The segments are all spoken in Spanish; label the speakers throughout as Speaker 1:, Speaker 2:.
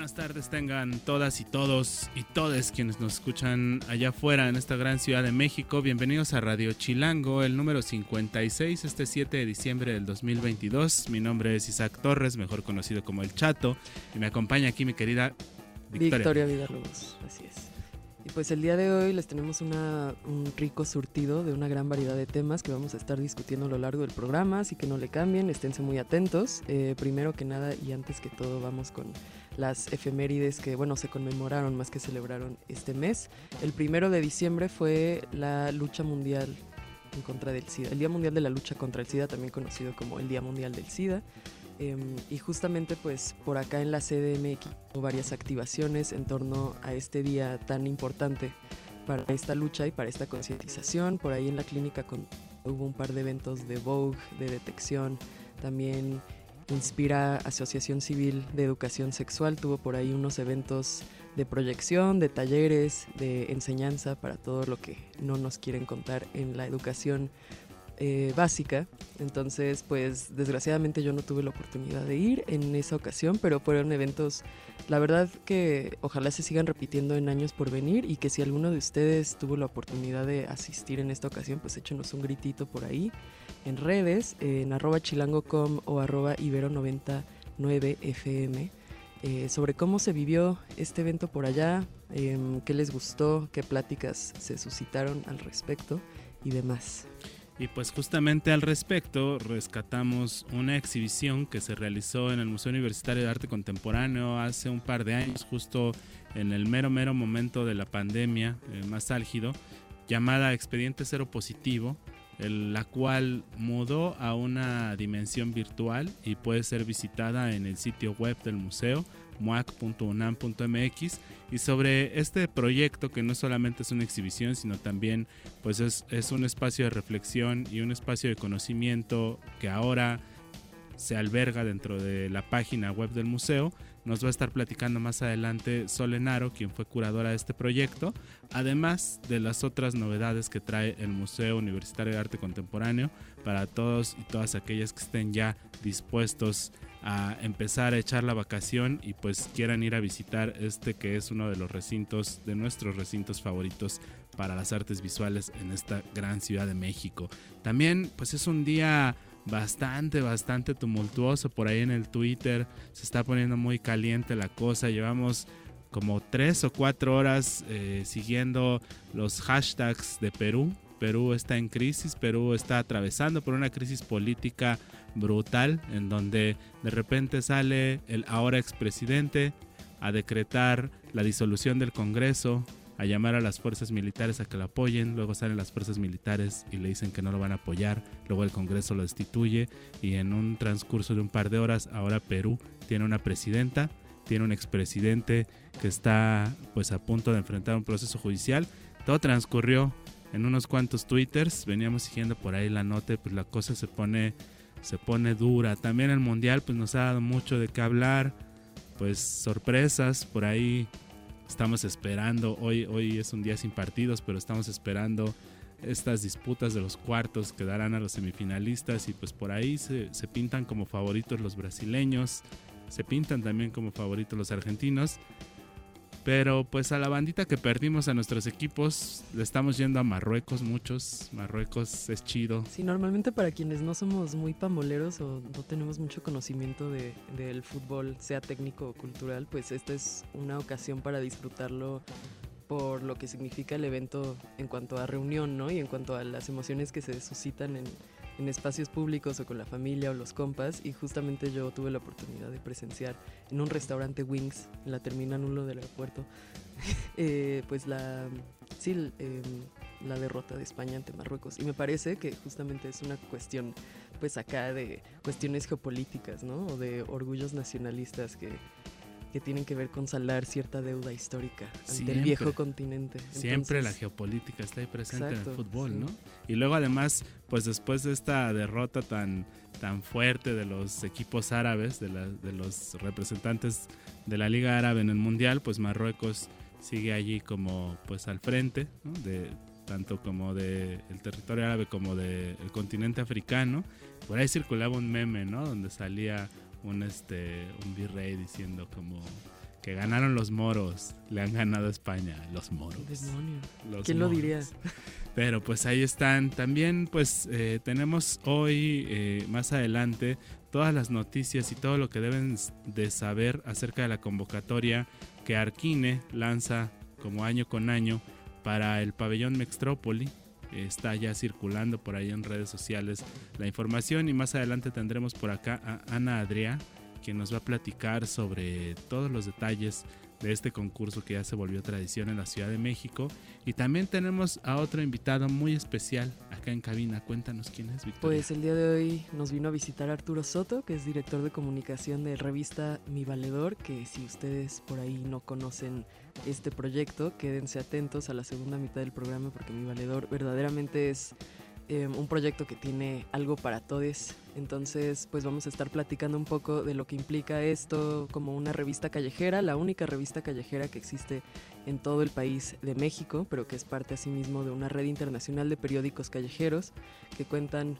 Speaker 1: buenas tardes tengan todas y todos y todes quienes nos escuchan allá afuera en esta gran ciudad de México. Bienvenidos a Radio Chilango, el número 56, este 7 de diciembre del 2022. Mi nombre es Isaac Torres, mejor conocido como El Chato, y me acompaña aquí mi querida Victoria.
Speaker 2: Victoria así es. Y pues el día de hoy les tenemos una, un rico surtido de una gran variedad de temas que vamos a estar discutiendo a lo largo del programa, así que no le cambien, esténse muy atentos. Eh, primero que nada y antes que todo vamos con las efemérides que, bueno, se conmemoraron más que celebraron este mes. El primero de diciembre fue la lucha mundial en contra del SIDA, el Día Mundial de la Lucha contra el SIDA, también conocido como el Día Mundial del SIDA. Em, y justamente pues por acá en la CDMX hubo varias activaciones en torno a este día tan importante para esta lucha y para esta concientización. Por ahí en la clínica hubo un par de eventos de Vogue, de detección, también Inspira Asociación Civil de Educación Sexual tuvo por ahí unos eventos de proyección, de talleres, de enseñanza para todo lo que no nos quieren contar en la educación eh, básica. Entonces, pues desgraciadamente yo no tuve la oportunidad de ir en esa ocasión, pero fueron eventos, la verdad que ojalá se sigan repitiendo en años por venir y que si alguno de ustedes tuvo la oportunidad de asistir en esta ocasión, pues échenos un gritito por ahí en redes, en arroba chilango.com o arroba ibero99fm. Eh, sobre cómo se vivió este evento por allá, eh, qué les gustó, qué pláticas se suscitaron al respecto y demás.
Speaker 1: Y pues justamente al respecto rescatamos una exhibición que se realizó en el Museo Universitario de Arte Contemporáneo hace un par de años, justo en el mero mero momento de la pandemia eh, más álgido, llamada Expediente Cero Positivo, la cual mudó a una dimensión virtual y puede ser visitada en el sitio web del museo muac.unam.mx y sobre este proyecto que no solamente es una exhibición sino también pues es, es un espacio de reflexión y un espacio de conocimiento que ahora se alberga dentro de la página web del museo. Nos va a estar platicando más adelante Solenaro, quien fue curadora de este proyecto, además de las otras novedades que trae el Museo Universitario de Arte Contemporáneo para todos y todas aquellas que estén ya dispuestos a empezar a echar la vacación y pues quieran ir a visitar este que es uno de los recintos, de nuestros recintos favoritos para las artes visuales en esta gran ciudad de México. También pues es un día bastante, bastante tumultuoso por ahí en el Twitter. Se está poniendo muy caliente la cosa. Llevamos como tres o cuatro horas eh, siguiendo los hashtags de Perú. Perú está en crisis, Perú está atravesando por una crisis política brutal en donde de repente sale el ahora expresidente a decretar la disolución del Congreso, a llamar a las fuerzas militares a que lo apoyen, luego salen las fuerzas militares y le dicen que no lo van a apoyar, luego el Congreso lo destituye y en un transcurso de un par de horas ahora Perú tiene una presidenta, tiene un expresidente que está pues a punto de enfrentar un proceso judicial. Todo transcurrió en unos cuantos twitters, veníamos siguiendo por ahí la nota, pues la cosa se pone se pone dura. También el mundial pues nos ha dado mucho de qué hablar, pues sorpresas por ahí Estamos esperando, hoy, hoy es un día sin partidos, pero estamos esperando estas disputas de los cuartos que darán a los semifinalistas y pues por ahí se, se pintan como favoritos los brasileños, se pintan también como favoritos los argentinos. Pero pues a la bandita que perdimos a nuestros equipos, le estamos yendo a Marruecos muchos. Marruecos es chido.
Speaker 2: Sí, normalmente para quienes no somos muy pamboleros o no tenemos mucho conocimiento de, del fútbol, sea técnico o cultural, pues esta es una ocasión para disfrutarlo por lo que significa el evento en cuanto a reunión, ¿no? Y en cuanto a las emociones que se suscitan en, en espacios públicos o con la familia o los compas y justamente yo tuve la oportunidad de presenciar en un restaurante Wings en la terminal 1 del aeropuerto eh, pues la sí eh, la derrota de España ante Marruecos y me parece que justamente es una cuestión pues acá de cuestiones geopolíticas, ¿no? O de orgullos nacionalistas que, que tienen que ver con saldar cierta deuda histórica ante el viejo continente.
Speaker 1: siempre la geopolítica está ahí presente en el fútbol, ¿no? Y luego además, pues después de esta derrota tan, tan fuerte de los equipos árabes, de, de los representantes de la Liga Árabe en el Mundial, pues Marruecos sigue allí como pues al frente, de, tanto como del el territorio árabe como del continente africano. Por ahí circulaba un meme, ¿no? Donde salía un este un virrey diciendo como que ganaron los moros, le han ganado a España, los moros.
Speaker 2: ¿Quién lo diría?
Speaker 1: Pero pues ahí están. También pues eh, tenemos hoy, eh, más adelante, todas las noticias y todo lo que deben de saber acerca de la convocatoria que Arquine lanza como año con año para el pabellón Mextrópoli está ya circulando por ahí en redes sociales la información. Y más adelante tendremos por acá a Ana Adrià, quien nos va a platicar sobre todos los detalles de este concurso que ya se volvió tradición en la Ciudad de México. Y también tenemos a otro invitado muy especial acá en cabina. Cuéntanos quién es, Victoria.
Speaker 2: Pues el día de hoy nos vino a visitar Arturo Soto, que es director de comunicación de revista Mi Valedor, que si ustedes por ahí no conocen este proyecto. Quédense atentos a la segunda mitad del programa porque Mi Valedor verdaderamente es em, un proyecto que tiene algo para todos. Entonces, pues vamos a estar platicando un poco de lo que implica esto como una revista callejera, la única revista callejera que existe en todo el país de México, pero que es parte asimismo de una red internacional de periódicos callejeros que cuentan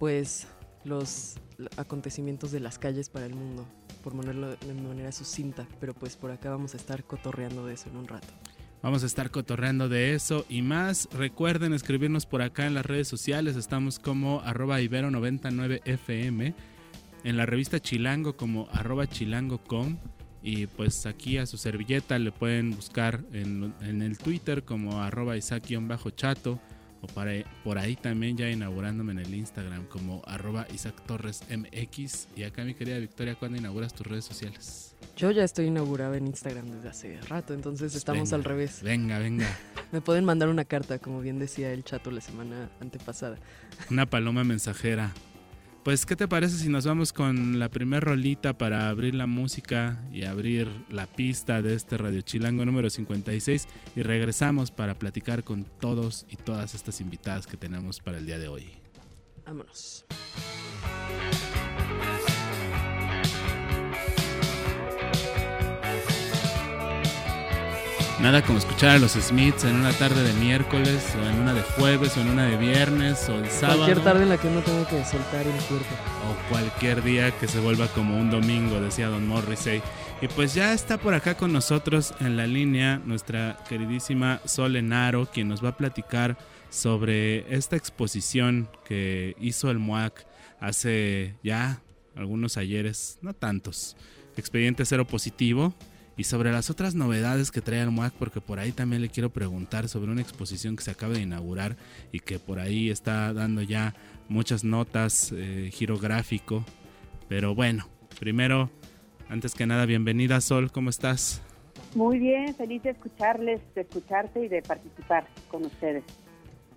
Speaker 2: pues los acontecimientos de las calles para el mundo por ponerlo de manera sucinta, pero pues por acá vamos a estar cotorreando de eso en un rato.
Speaker 1: Vamos a estar cotorreando de eso y más. Recuerden escribirnos por acá en las redes sociales. Estamos como arroba ibero99fm. En la revista Chilango como arroba chilango.com. Y pues aquí a su servilleta le pueden buscar en, el Twitter como arroba isaac-chato o para, por ahí también ya inaugurándome en el Instagram como arroba Isaac Torres MX. Y acá mi querida Victoria, ¿cuándo inauguras tus redes sociales?
Speaker 2: Yo ya estoy inaugurada en Instagram desde hace rato, entonces estamos al revés.
Speaker 1: Venga, venga.
Speaker 2: Me pueden mandar una carta, como bien decía el chato la semana antepasada.
Speaker 1: Una paloma mensajera. Pues, ¿qué te parece si nos vamos con la primer rolita para abrir la música y abrir la pista de este Radio Chilango número 56 y regresamos para platicar con todos y todas estas invitadas que tenemos para el día de hoy?
Speaker 2: Vámonos.
Speaker 1: Nada como escuchar a los Smiths en una tarde de miércoles, o en una de jueves, o en una de viernes, o el sábado.
Speaker 2: Cualquier tarde en la que uno tenga que soltar el cuerpo.
Speaker 1: O cualquier día que se vuelva como un domingo, decía Don Morrissey. Y pues ya está por acá con nosotros en la línea nuestra queridísima Sol Enaro, quien nos va a platicar sobre esta exposición que hizo el MUAC hace ya algunos ayeres, no tantos. Expediente cero positivo y sobre las otras novedades que trae el MUAC, porque por ahí también le quiero preguntar sobre una exposición que se acaba de inaugurar y que por ahí está dando ya muchas notas, eh, girográfico. Pero bueno, primero, antes que nada, bienvenida Sol, ¿cómo estás?
Speaker 3: Muy bien, feliz de escucharles, de escucharte y de participar con ustedes.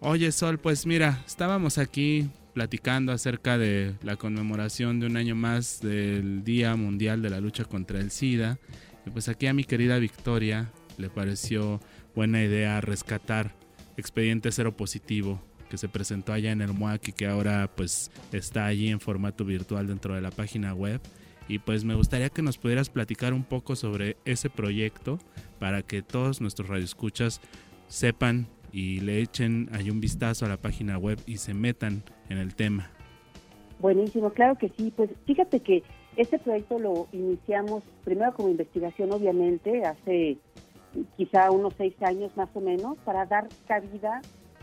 Speaker 1: Oye Sol, pues mira, estábamos aquí platicando acerca de la conmemoración de un año más del Día Mundial de la Lucha contra el SIDA y pues aquí a mi querida Victoria le pareció buena idea rescatar Expediente Cero Positivo que se presentó allá en el MUAC y que ahora pues está allí en formato virtual dentro de la página web. Y pues me gustaría que nos pudieras platicar un poco sobre ese proyecto para que todos nuestros radioescuchas sepan y le echen ahí un vistazo a la página web y se metan en el tema.
Speaker 3: Buenísimo, claro que sí. Pues fíjate que este proyecto lo iniciamos primero como investigación, obviamente, hace quizá unos seis años más o menos, para dar cabida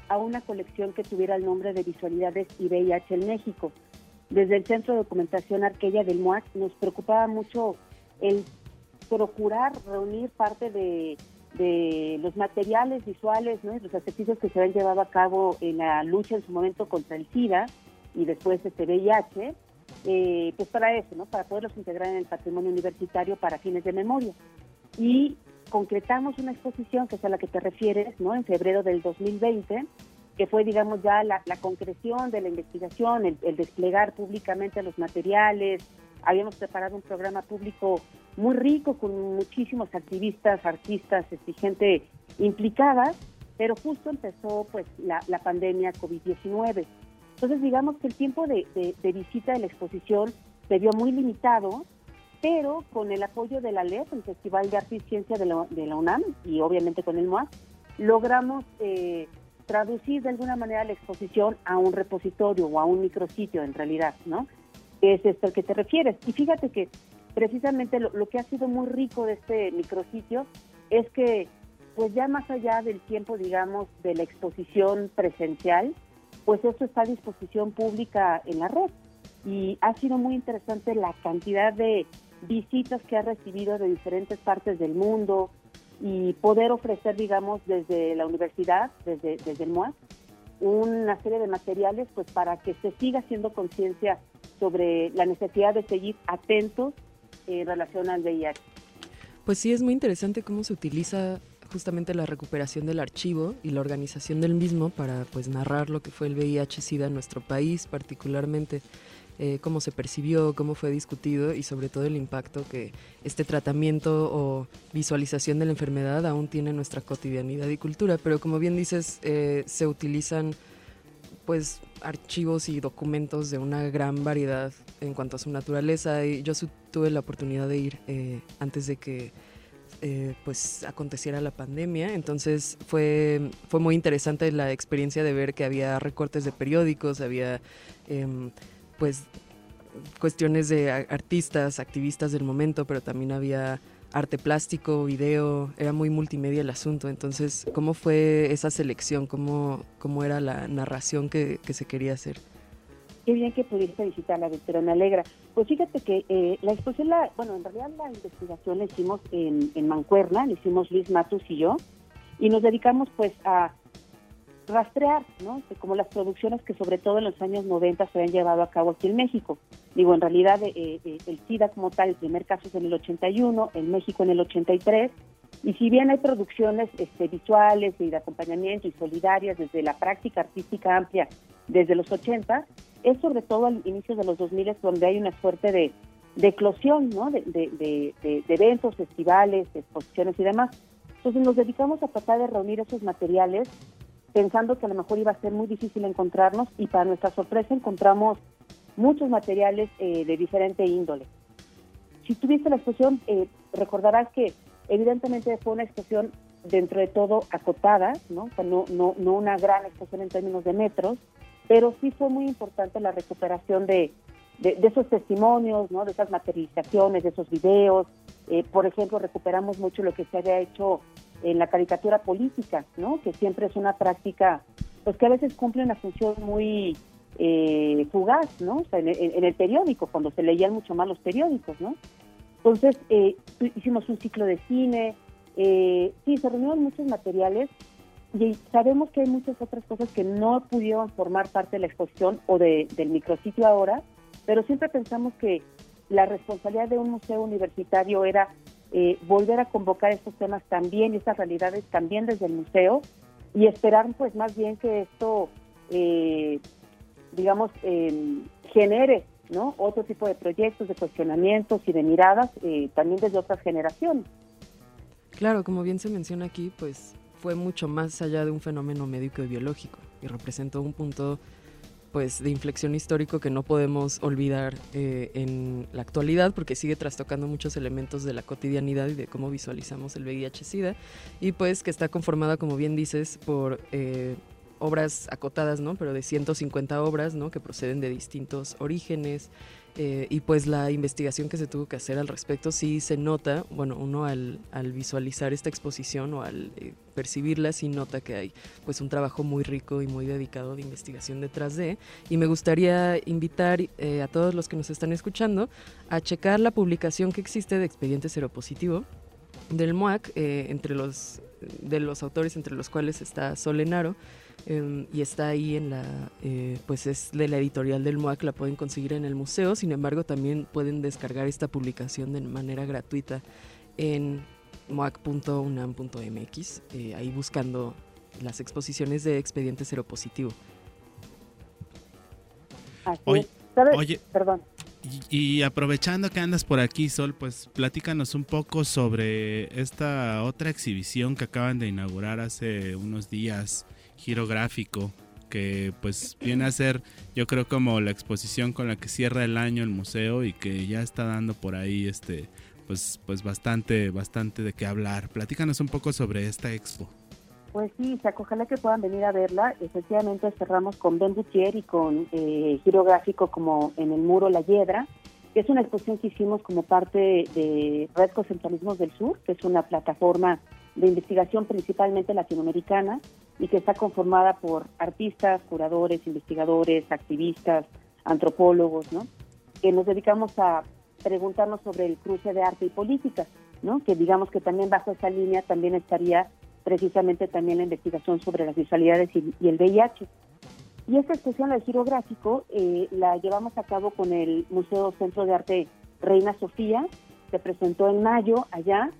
Speaker 3: a una colección que tuviera el nombre de Visualidades y VIH en México. Desde el Centro de Documentación Arqueya del MUAC nos preocupaba mucho el procurar reunir parte de, los materiales visuales, ¿no? los ejercicios que se han llevado a cabo en la lucha en su momento contra el SIDA y después este VIH, eh, pues para eso, ¿no? Para poderlos integrar en el patrimonio universitario para fines de memoria. Y concretamos una exposición, que es a la que te refieres, ¿no? En febrero del 2020, que fue, digamos, ya la, concreción de la investigación, el, desplegar públicamente los materiales. Habíamos preparado un programa público muy rico con muchísimos activistas, artistas, este, gente implicada, pero justo empezó pues la, pandemia COVID-19. Entonces, digamos que el tiempo de, visita de la exposición se vio muy limitado, pero con el apoyo de la LEP, el Festival de Arte y Ciencia de la, de la UNAM, y obviamente con el MOAC, logramos eh, traducir de alguna manera la exposición a un repositorio o a un micrositio en realidad, ¿no? Es esto al que te refieres. Y fíjate que precisamente lo, que ha sido muy rico de este micrositio es que, pues ya más allá del tiempo, digamos, de la exposición presencial, pues esto está a disposición pública en la red. Y ha sido muy interesante la cantidad de visitas que ha recibido de diferentes partes del mundo, y poder ofrecer, digamos, desde la universidad, desde, desde el MOAC, una serie de materiales pues para que se siga haciendo conciencia sobre la necesidad de seguir atentos en relación al VIH.
Speaker 2: Pues sí, es muy interesante cómo se utiliza justamente la recuperación del archivo y la organización del mismo para pues narrar lo que fue el VIH-Sida en nuestro país particularmente. Eh, cómo se percibió, cómo fue discutido y sobre todo el impacto que este tratamiento o visualización de la enfermedad aún tiene en nuestra cotidianidad y cultura. Pero como bien dices, eh, se utilizan pues archivos y documentos de una gran variedad en cuanto a su naturaleza y yo tuve la oportunidad de ir eh, antes de que pues aconteciera la pandemia. Entonces fue, fue muy interesante la experiencia de ver que había recortes de periódicos, había em, pues cuestiones de artistas, activistas del momento, pero también había arte plástico, video, era muy multimedia el asunto. Entonces, ¿cómo fue esa selección? ¿Cómo, cómo era la narración que, se quería hacer?
Speaker 3: Qué bien que pudiste visitarla, Víctor, me alegra. Pues fíjate que eh, la exposición, la, bueno, en realidad la investigación la hicimos en, en Mancuerna, la hicimos Luis Matus y yo, y nos dedicamos pues a rastrear, ¿no? Como las producciones que sobre todo en los años 90 se han llevado a cabo aquí en México. Digo, en realidad eh, eh, el SIDA como tal, el primer caso es en el 81, en México en el 83, y si bien hay producciones este, visuales y de acompañamiento y solidarias desde la práctica artística amplia desde los 80, es sobre todo al inicio de los 2000 donde hay una suerte de, eclosión, ¿no? De, de eventos, festivales, exposiciones y demás. Entonces nos dedicamos a tratar de reunir esos materiales pensando que a lo mejor iba a ser muy difícil encontrarnos y para nuestra sorpresa encontramos muchos materiales eh, de diferente índole. Si tuviste la exposición, eh, recordarás que evidentemente fue una exposición dentro de todo acotada, ¿no? no, no, no una gran exposición en términos de metros, pero sí fue muy importante la recuperación de, esos testimonios, ¿no? de esas materializaciones, de esos videos. Eh, por ejemplo, recuperamos mucho lo que se había hecho en la caricatura política, ¿no? Que siempre es una práctica, pues que a veces cumple una función muy eh, fugaz, ¿no? O sea, en, el periódico, cuando se leían mucho más los periódicos, ¿no? Entonces, eh, hicimos un ciclo de cine, eh, sí, se reunieron muchos materiales y sabemos que hay muchas otras cosas que no pudieron formar parte de la exposición o de, del micrositio ahora, pero siempre pensamos que la responsabilidad de un museo universitario era eh, volver a convocar estos temas también, estas realidades también desde el museo y esperar pues más bien que esto, eh, digamos, eh, genere otro tipo de proyectos, de cuestionamientos y de miradas también desde otras generaciones.
Speaker 2: Claro, como bien se menciona aquí, pues fue mucho más allá de un fenómeno médico y biológico y representó un punto pues de inflexión histórico que no podemos olvidar eh, en la actualidad porque sigue trastocando muchos elementos de la cotidianidad y de cómo visualizamos el VIH-Sida y pues que está conformada como bien dices por eh, obras acotadas, ¿no? Pero de 150 obras, ¿no? Que proceden de distintos orígenes, eh, y pues la investigación que se tuvo que hacer al respecto sí se nota, bueno, uno al, visualizar esta exposición o al eh, percibirla sí nota que hay pues un trabajo muy rico y muy dedicado de investigación detrás de. Y me gustaría invitar eh, a todos los que nos están escuchando a checar la publicación que existe de Expediente Seropositivo del MOAC, entre los, de los autores entre los cuales está Solenaro. Em, y está ahí en la, eh, pues es de la editorial del MOAC, la pueden conseguir en el museo, sin embargo también pueden descargar esta publicación de manera gratuita en moac.unam.mx, eh, ahí buscando las exposiciones de expediente seropositivo.
Speaker 3: Así
Speaker 1: Oye,
Speaker 3: es. ¿Sabes?
Speaker 1: oye.
Speaker 3: Perdón.
Speaker 1: Y, y aprovechando que andas por aquí, Sol, pues platícanos un poco sobre esta otra exhibición que acaban de inaugurar hace unos días, Giro Gráfico, que pues viene a ser, yo creo, como la exposición con la que cierra el año el museo y que ya está dando por ahí, este, pues, pues bastante, bastante de qué hablar. Platícanos un poco sobre esta expo.
Speaker 3: Pues sí, Isaac, ojalá que puedan venir a verla. Efectivamente cerramos con Ben Butier y con eh, Giro Gráfico como en el muro La Hiedra, que es una exposición que hicimos como parte de Red Concentralismos del Sur, que es una plataforma de investigación principalmente latinoamericana y que está conformada por artistas, curadores, investigadores, activistas, antropólogos, ¿no? Que nos dedicamos a preguntarnos sobre el cruce de arte y política, ¿no? Que digamos que también bajo esa línea también estaría precisamente también la investigación sobre las visualidades y, y el VIH. Y esta exposición del giro gráfico eh, la llevamos a cabo con el Museo Centro de Arte Reina Sofía, se presentó en mayo allá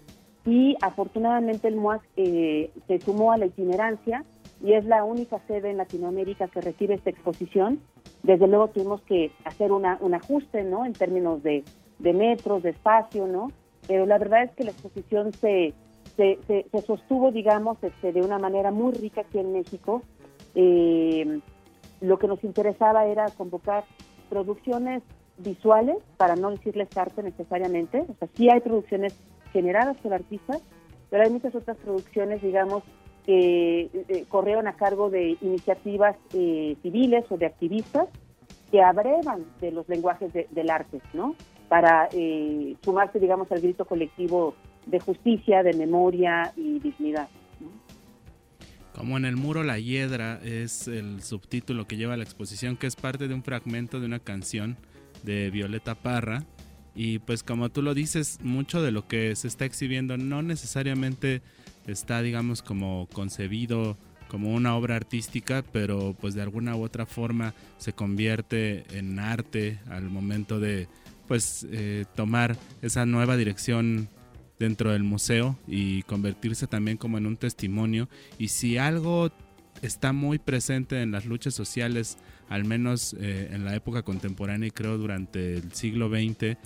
Speaker 3: y afortunadamente el MUAC eh, se sumó a la itinerancia y es la única sede en Latinoamérica que recibe esta exposición. Desde luego tuvimos que hacer una, un ajuste, ¿no? En términos de, de metros, de espacio, ¿no? Pero la verdad es que la exposición se, se, se, se sostuvo, digamos, este, de una manera muy rica aquí en México. Eh, lo que nos interesaba era convocar producciones visuales, para no decirles arte necesariamente. O sea, sí hay producciones generadas por artistas, pero hay muchas otras producciones, digamos, que eh, corrieron a cargo de iniciativas eh, civiles o de activistas que abrevan de los lenguajes de, del arte, ¿no? Para eh, sumarse, digamos, al grito colectivo de justicia, de memoria y dignidad.
Speaker 1: Como en el muro La Hiedra es el subtítulo que lleva la exposición, que es parte de un fragmento de una canción de Violeta Parra. Y pues como tú lo dices, mucho de lo que se está exhibiendo no necesariamente está, digamos, como concebido como una obra artística, pero pues de alguna u otra forma se convierte en arte al momento de pues eh, tomar esa nueva dirección dentro del museo y convertirse también como en un testimonio. Y si algo está muy presente en las luchas sociales, al menos eh, en la época contemporánea y creo durante el siglo XX,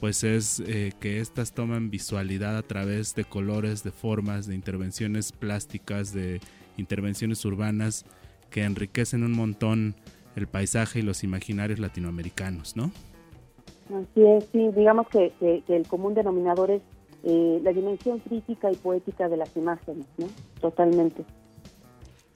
Speaker 1: pues es eh, que estas toman visualidad a través de colores, de formas, de intervenciones plásticas, de intervenciones urbanas que enriquecen un montón el paisaje y los imaginarios latinoamericanos, ¿no?
Speaker 3: Así es, sí, digamos que, que, que el común denominador es eh, la dimensión crítica y poética de las imágenes, ¿no? Totalmente.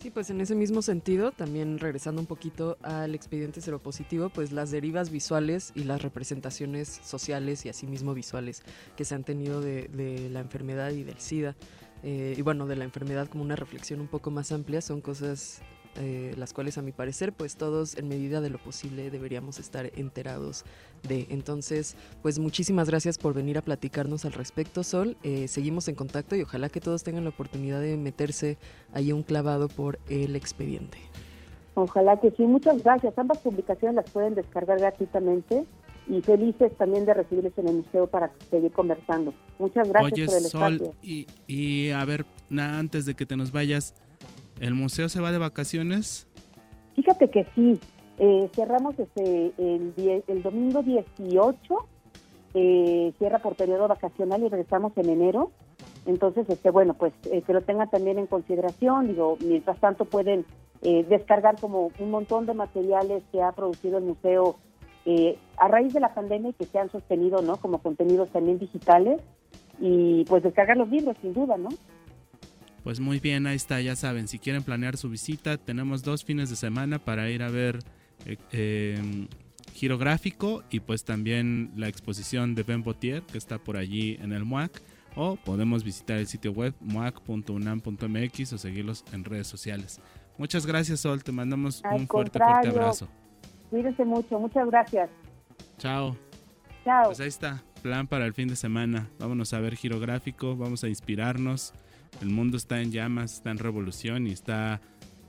Speaker 2: Sí, pues en ese mismo sentido, también regresando un poquito al expediente seropositivo, pues las derivas visuales y las representaciones sociales y asimismo visuales que se han tenido de, la enfermedad y del SIDA, eh, y bueno, de la enfermedad como una reflexión un poco más amplia, son cosas eh, las cuales a mi parecer pues todos en medida de lo posible deberíamos estar enterados de. Entonces pues muchísimas gracias por venir a platicarnos al respecto Sol, eh, seguimos en contacto y ojalá que todos tengan la oportunidad de meterse ahí un clavado por el expediente.
Speaker 3: Ojalá que sí, muchas gracias. Ambas publicaciones las pueden descargar gratuitamente y felices también de recibirles en el museo para seguir conversando. Muchas gracias
Speaker 1: Oye,
Speaker 3: por el
Speaker 1: Sol,
Speaker 3: espacio.
Speaker 1: y, y a ver, na, antes de que te nos vayas, ¿el museo se va de vacaciones?
Speaker 3: Fíjate que sí, eh, cerramos este, el, el domingo 18, eh, cierra por periodo vacacional y regresamos en enero. Entonces, este, bueno, pues eh, que lo tengan también en consideración. Digo, mientras tanto pueden eh, descargar como un montón de materiales que ha producido el museo eh, a raíz de la pandemia y que se han sostenido, ¿no? Como contenidos también digitales y pues descargar los libros, sin duda, ¿no?
Speaker 1: Pues muy bien, ahí está, ya saben, si quieren planear su visita, tenemos dos fines de semana para ir a ver eh, eh, Giro Gráfico y pues también la exposición de Ben Botier que está por allí en el MUAC o podemos visitar el sitio web muac.unam.mx o seguirlos en redes sociales. Muchas gracias Sol, te mandamos
Speaker 3: Al
Speaker 1: un fuerte, fuerte abrazo.
Speaker 3: Cuídense mucho, muchas gracias.
Speaker 1: Chao.
Speaker 3: Chao.
Speaker 1: Pues ahí está, plan para el fin de semana. Vámonos a ver giro gráfico, vamos a inspirarnos. El mundo está en llamas, está en revolución y está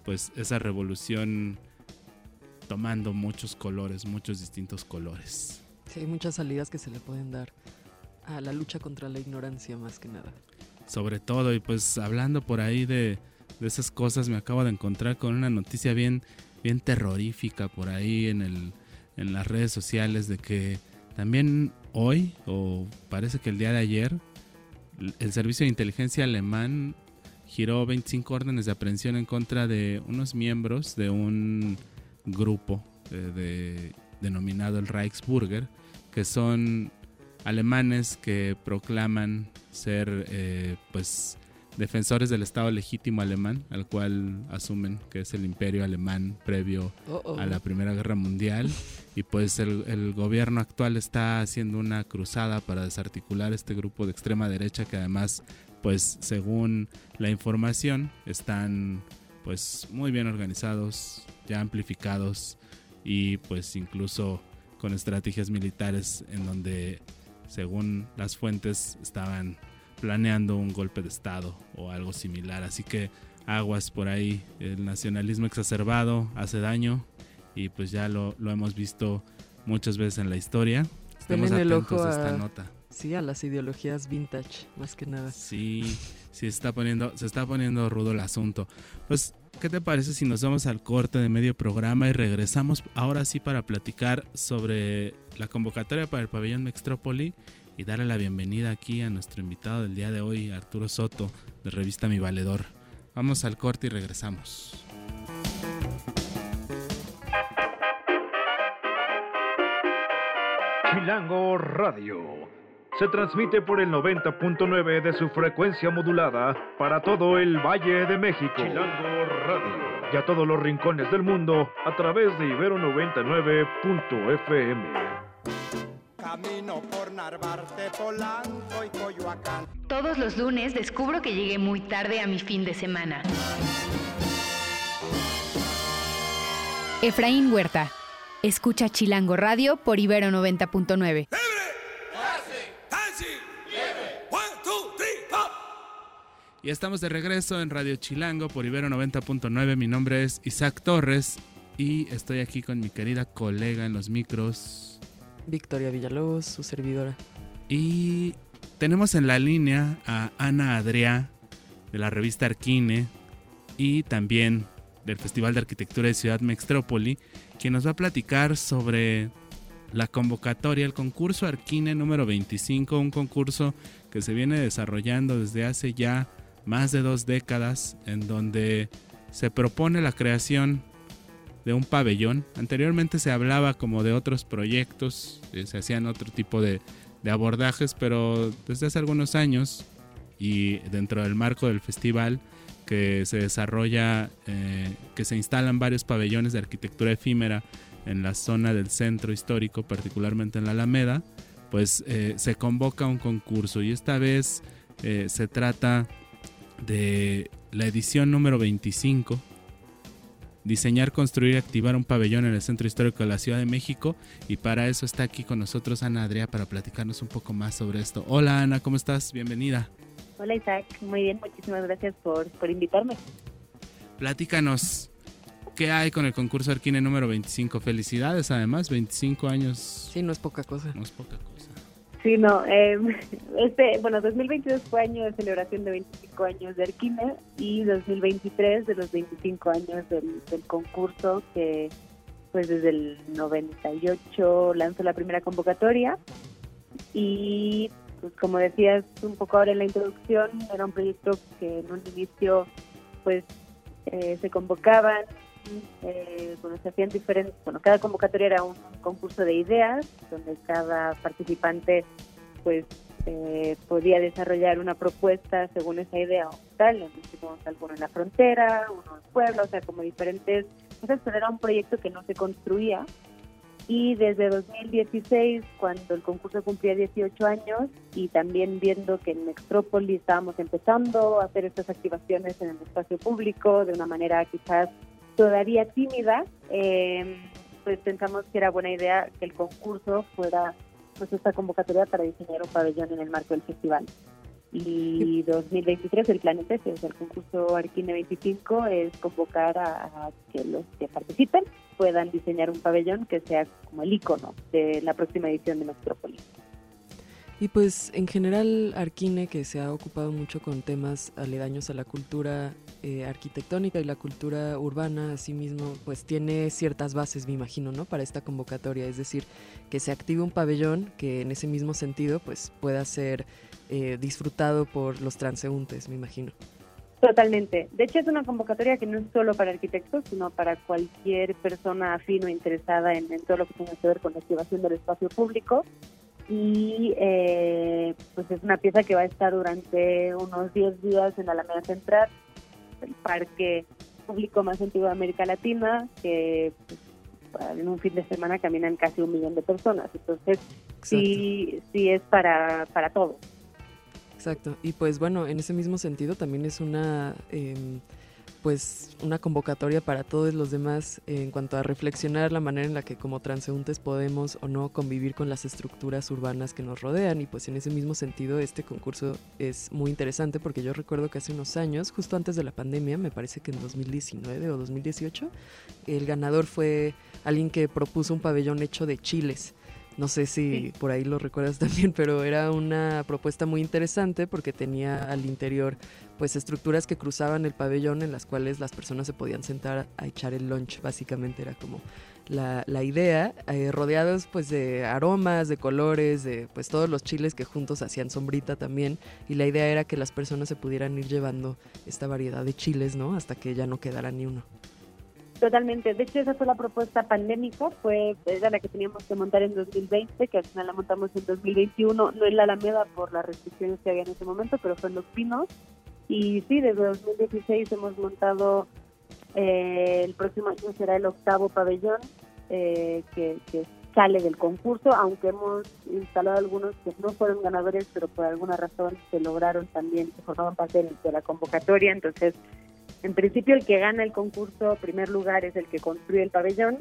Speaker 1: pues esa revolución tomando muchos colores, muchos distintos colores.
Speaker 2: Sí, hay muchas salidas que se le pueden dar a la lucha contra la ignorancia más que nada.
Speaker 1: Sobre todo y pues hablando por ahí de, de esas cosas me acabo de encontrar con una noticia bien, bien terrorífica por ahí en, el, en las redes sociales de que también hoy, o parece que el día de ayer, el servicio de inteligencia alemán giró 25 órdenes de aprehensión en contra de unos miembros de un grupo eh, denominado el Reichsburger, que son alemanes que proclaman ser eh, pues defensores del Estado legítimo alemán, al cual asumen que es el imperio alemán previo a la Primera Guerra Mundial. Y pues el, gobierno actual está haciendo una cruzada para desarticular este grupo de extrema derecha que además, pues según la información, están pues muy bien organizados, ya amplificados y pues incluso con estrategias militares en donde según las fuentes estaban planeando un golpe de Estado o algo similar. Así que aguas por ahí, el nacionalismo exacerbado hace daño y pues ya lo, hemos visto muchas veces en la historia.
Speaker 2: Estamos el ojo a, esta nota. Sí, a las ideologías vintage, más que nada.
Speaker 1: Sí, sí está poniendo, se está poniendo rudo el asunto. Pues, ¿qué te parece si nos vamos al corte de medio programa y regresamos ahora sí para platicar sobre la convocatoria para el pabellón Mextrópoli y darle la bienvenida aquí a nuestro invitado del día de hoy, Arturo Soto, de revista Mi Valedor. Vamos al corte y regresamos.
Speaker 4: Chilango Radio. Se transmite por el 90.9 de su frecuencia modulada para todo el Valle de México. Chilango Radio. Y a todos los rincones del mundo a través de Ibero 99.fm.
Speaker 5: Camino por Narvarte, Polanco y Coyoacán.
Speaker 6: Todos los lunes descubro que llegué muy tarde a mi fin de semana. Efraín Huerta. Escucha Chilango Radio por Ibero 90.9.
Speaker 1: Y estamos de regreso en Radio Chilango por Ibero 90.9. Mi nombre es Isaac Torres y estoy aquí con mi querida colega en los micros,
Speaker 2: Victoria Villalobos, su servidora.
Speaker 1: Y tenemos en la línea a Ana Adrià de la revista Arquine y también del Festival de Arquitectura de Ciudad Mextrópoli, quien nos va a platicar sobre la convocatoria, el concurso Arquine número 25, un concurso que se viene desarrollando desde hace ya más de dos décadas, en donde se propone la creación de un pabellón. Anteriormente se hablaba como de otros proyectos, eh, se hacían otro tipo de, abordajes, pero desde hace algunos años y dentro del marco del festival que se desarrolla, eh, que se instalan varios pabellones de arquitectura efímera en la zona del centro histórico, particularmente en la Alameda, pues eh, se convoca un concurso y esta vez se trata de la edición número 25 diseñar, construir y activar un pabellón en el Centro Histórico de la Ciudad de México. Y para eso está aquí con nosotros Ana Adrià para platicarnos un poco más sobre esto. Hola Ana, ¿cómo estás? Bienvenida.
Speaker 7: Hola Isaac, muy bien, muchísimas gracias por, por invitarme.
Speaker 1: Platícanos, ¿qué hay con el concurso Arquine número 25? Felicidades además, 25 años.
Speaker 2: Sí, no es poca cosa.
Speaker 1: No es poca cosa.
Speaker 7: Sí, no. Eh, este, bueno, 2022 fue año de celebración de 25 años de Arquine y 2023 de los 25 años del, concurso que pues desde el 98 lanzó la primera convocatoria y pues como decías un poco ahora en la introducción, era un proyecto que en un inicio pues eh, se convocaban eh, bueno, se hacían diferentes, bueno, cada convocatoria era un concurso de ideas, donde cada participante pues eh, podía desarrollar una propuesta según esa idea o tal, hicimos alguno en la frontera, uno en Puebla, o sea, como diferentes cosas, pero era un proyecto que no se construía. Y desde 2016, cuando el concurso cumplía 18 años, y también viendo que en Metrópoli estábamos empezando a hacer estas activaciones en el espacio público de una manera quizás todavía tímida, eh, pues pensamos que era buena idea que el concurso fuera pues esta convocatoria para diseñar un pabellón en el marco del festival. Y 2023 el plan es ese, el concurso Arquine 25 es convocar a, que los que participen puedan diseñar un pabellón que sea como el icono de la próxima edición de Metrópolis.
Speaker 2: Y pues en general Arquine, que se ha ocupado mucho con temas aledaños a la cultura, eh, arquitectónica y la cultura urbana, asimismo, pues tiene ciertas bases, me imagino, ¿no? Para esta convocatoria, es decir, que se active un pabellón que en ese mismo sentido, pues pueda ser eh, disfrutado por los transeúntes, me imagino.
Speaker 7: Totalmente. De hecho, es una convocatoria que no es solo para arquitectos, sino para cualquier persona afín o interesada en, todo lo que tenga que ver con la activación del espacio público. Y eh, pues es una pieza que va a estar durante unos 10 días en la Alameda Central, el parque público más antiguo de América Latina, que pues, en un fin de semana caminan casi un millón de personas. Entonces, sí, sí es para, para todos.
Speaker 2: Exacto. Y pues bueno, en ese mismo sentido también es una em, pues una convocatoria para todos los demás en cuanto a reflexionar la manera en la que como transeúntes podemos o no convivir con las estructuras urbanas que nos rodean. Y pues en ese mismo sentido este concurso es muy interesante porque yo recuerdo que hace unos años, justo antes de la pandemia, me parece que en 2019 o 2018, el ganador fue alguien que propuso un pabellón hecho de chiles no sé si por ahí lo recuerdas también, pero era una propuesta muy interesante porque tenía al interior pues estructuras que cruzaban el pabellón en las cuales las personas se podían sentar a echar el lunch, básicamente era como la, la idea, eh, rodeados pues de aromas, de colores, de pues todos los chiles que juntos hacían sombrita también y la idea era que las personas se pudieran ir llevando esta variedad de chiles, ¿no? Hasta que ya no quedara ni uno.
Speaker 7: Totalmente. De hecho, esa fue la propuesta pandémica, fue era la que teníamos que montar en 2020, que al final la montamos en 2021, no en la Alameda por las restricciones que había en ese momento, pero fue en Los Pinos. Y sí, desde 2016 hemos montado, eh, el próximo año será el octavo pabellón eh, que, sale del concurso, aunque hemos instalado algunos que no fueron ganadores, pero por alguna razón se lograron también, se formaban parte de la convocatoria, entonces en principio el que gana el concurso primer lugar es el que construye el pabellón,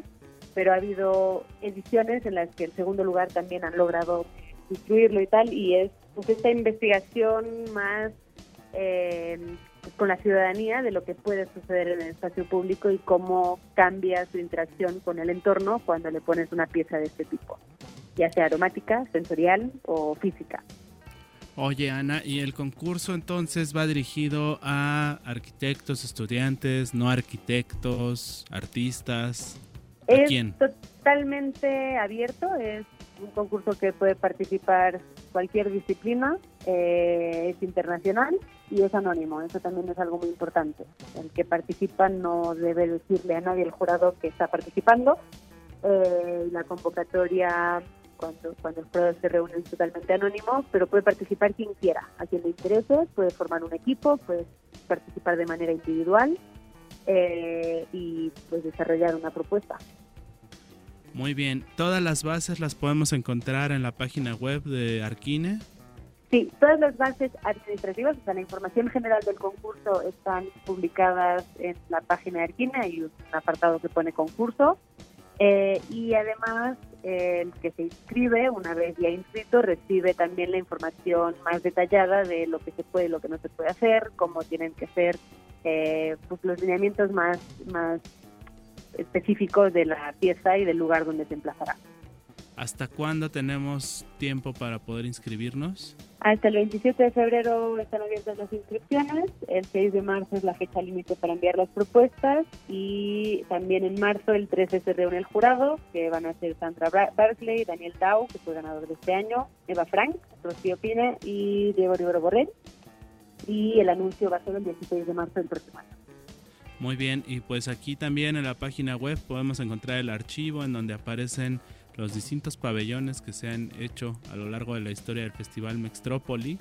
Speaker 7: pero ha habido ediciones en las que el segundo lugar también han logrado construirlo y tal, y es pues, esta investigación más eh, pues, con la ciudadanía de lo que puede suceder en el espacio público y cómo cambia su interacción con el entorno cuando le pones una pieza de este tipo, ya sea aromática, sensorial o física.
Speaker 1: Oye, Ana, ¿y el concurso entonces va dirigido a arquitectos, estudiantes, no arquitectos, artistas?
Speaker 7: ¿A es totalmente abierto, es un concurso que puede participar cualquier disciplina, eh, es internacional y es anónimo, eso también es algo muy importante. El que participa no debe decirle a nadie el jurado que está participando. Eh, la convocatoria cuando, cuando el jurado se reúne es totalmente anónimo, pero puede participar quien quiera, a quien le interese, puede formar un equipo, puede participar de manera individual eh, y pues desarrollar una propuesta.
Speaker 1: Muy bien, todas las bases las podemos encontrar en la página web de Arquine.
Speaker 7: Sí, todas las bases administrativas, o sea, la información general del concurso están publicadas en la página de Arquine, hay un apartado que pone concurso. Eh, y además el que se inscribe, una vez ya inscrito, recibe también la información más detallada de lo que se puede y lo que no se puede hacer, cómo tienen que ser eh, pues los lineamientos más, más específicos de la pieza y del lugar donde se emplazará.
Speaker 1: ¿Hasta cuándo tenemos tiempo para poder inscribirnos?
Speaker 7: Hasta el 27 de febrero están abiertas las inscripciones, el 6 de marzo es la fecha límite para enviar las propuestas y también en marzo el 13 se reúne el jurado, que van a ser Sandra Barclay, Daniel Tau, que fue ganador de este año, Eva Frank, Rocío Pina y Diego Rivero Borrell. Y el anuncio va a ser el 16 de marzo del próximo año.
Speaker 1: Muy bien, y pues aquí también en la página web podemos encontrar el archivo en donde aparecen los distintos pabellones que se han hecho a lo largo de la historia del Festival Mextrópoli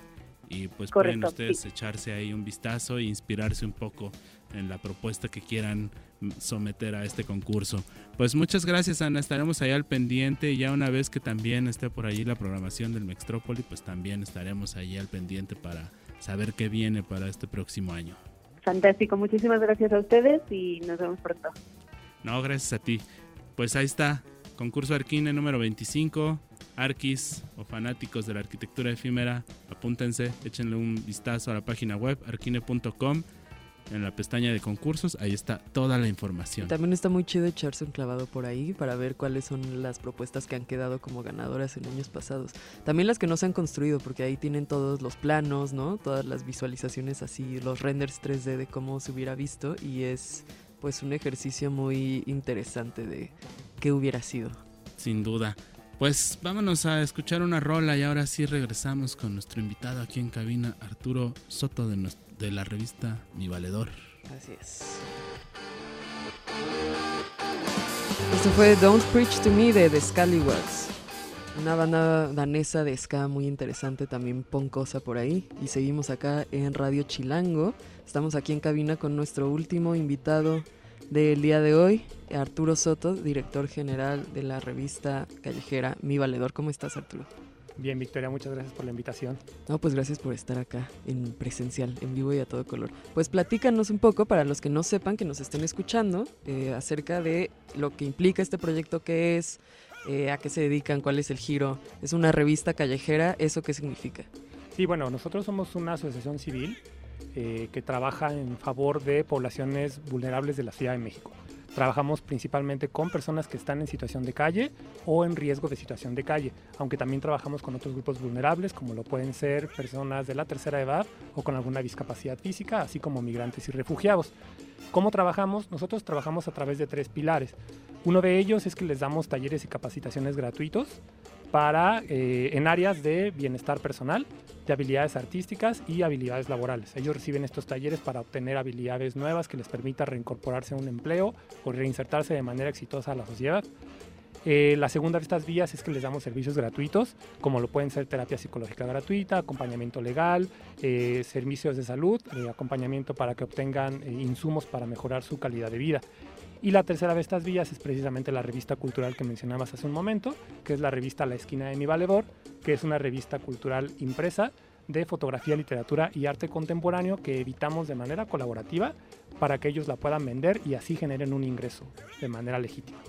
Speaker 1: y pues pueden ustedes echarse ahí un vistazo e inspirarse un poco en la propuesta que quieran someter a este concurso. Pues muchas gracias Ana, estaremos ahí al pendiente y ya una vez que también esté por allí la programación del Mextrópoli, pues también estaremos ahí al pendiente para saber qué viene para este próximo año.
Speaker 7: Fantástico, muchísimas gracias a ustedes y nos vemos pronto.
Speaker 1: No, gracias a ti. Pues ahí está, Concurso Arquine número 25. Arquis o fanáticos de la arquitectura efímera, apúntense, échenle un vistazo a la página web arquine.com en la pestaña de concursos, ahí está toda la información.
Speaker 2: También está muy chido echarse un clavado por ahí para ver cuáles son las propuestas que han quedado como ganadoras en años pasados. También las que no se han construido, porque ahí tienen todos los planos, ¿no? Todas las visualizaciones así, los renders 3D de cómo se hubiera visto y es pues un ejercicio muy interesante de qué hubiera sido.
Speaker 1: Sin duda. Pues vámonos a escuchar una rola y ahora sí regresamos con nuestro invitado aquí en cabina, Arturo Soto de, de la revista Mi Valedor.
Speaker 2: Así es. Esto fue Don't Preach to Me de The Scallywags. Una banda danesa de ska muy interesante, también poncosa por ahí. Y seguimos acá en Radio Chilango. Estamos aquí en cabina con nuestro último invitado del día de hoy, Arturo Soto, director general de la revista callejera Mi Valedor. ¿Cómo estás, Arturo?
Speaker 8: Bien, Victoria, muchas gracias por la invitación.
Speaker 2: No, pues gracias por estar acá en presencial, en vivo y a todo color. Pues platícanos un poco, para los que no sepan, que nos estén escuchando, eh, acerca de lo que implica este proyecto, qué es, eh, a qué se dedican, cuál es el giro. Es una revista callejera, ¿eso qué significa?
Speaker 8: Sí, bueno, nosotros somos una asociación civil eh, que trabaja en favor de poblaciones vulnerables de la Ciudad de México. Trabajamos principalmente con personas que están en situación de calle o en riesgo de situación de calle, aunque también trabajamos con otros grupos vulnerables como lo pueden ser personas de la tercera edad o con alguna discapacidad física, así como migrantes y refugiados. ¿Cómo trabajamos? Nosotros trabajamos a través de tres pilares. Uno de ellos es que les damos talleres y capacitaciones gratuitos para, eh, en áreas de bienestar personal, de habilidades artísticas y habilidades laborales. Ellos reciben estos talleres para obtener habilidades nuevas que les permita reincorporarse a un empleo o reinsertarse de manera exitosa a la sociedad. Eh, la segunda de estas vías es que les damos servicios gratuitos, como lo pueden ser terapia psicológica gratuita, acompañamiento legal, eh, servicios de salud, eh, acompañamiento para que obtengan insumos para mejorar su calidad de vida. Y la tercera de estas vías es precisamente la revista cultural que mencionabas hace un momento, que es la revista La Esquina de mi Valedor, que es una revista cultural impresa de fotografía, literatura y arte contemporáneo que editamos de manera colaborativa para que ellos la puedan vender y así generen un ingreso de manera legítima.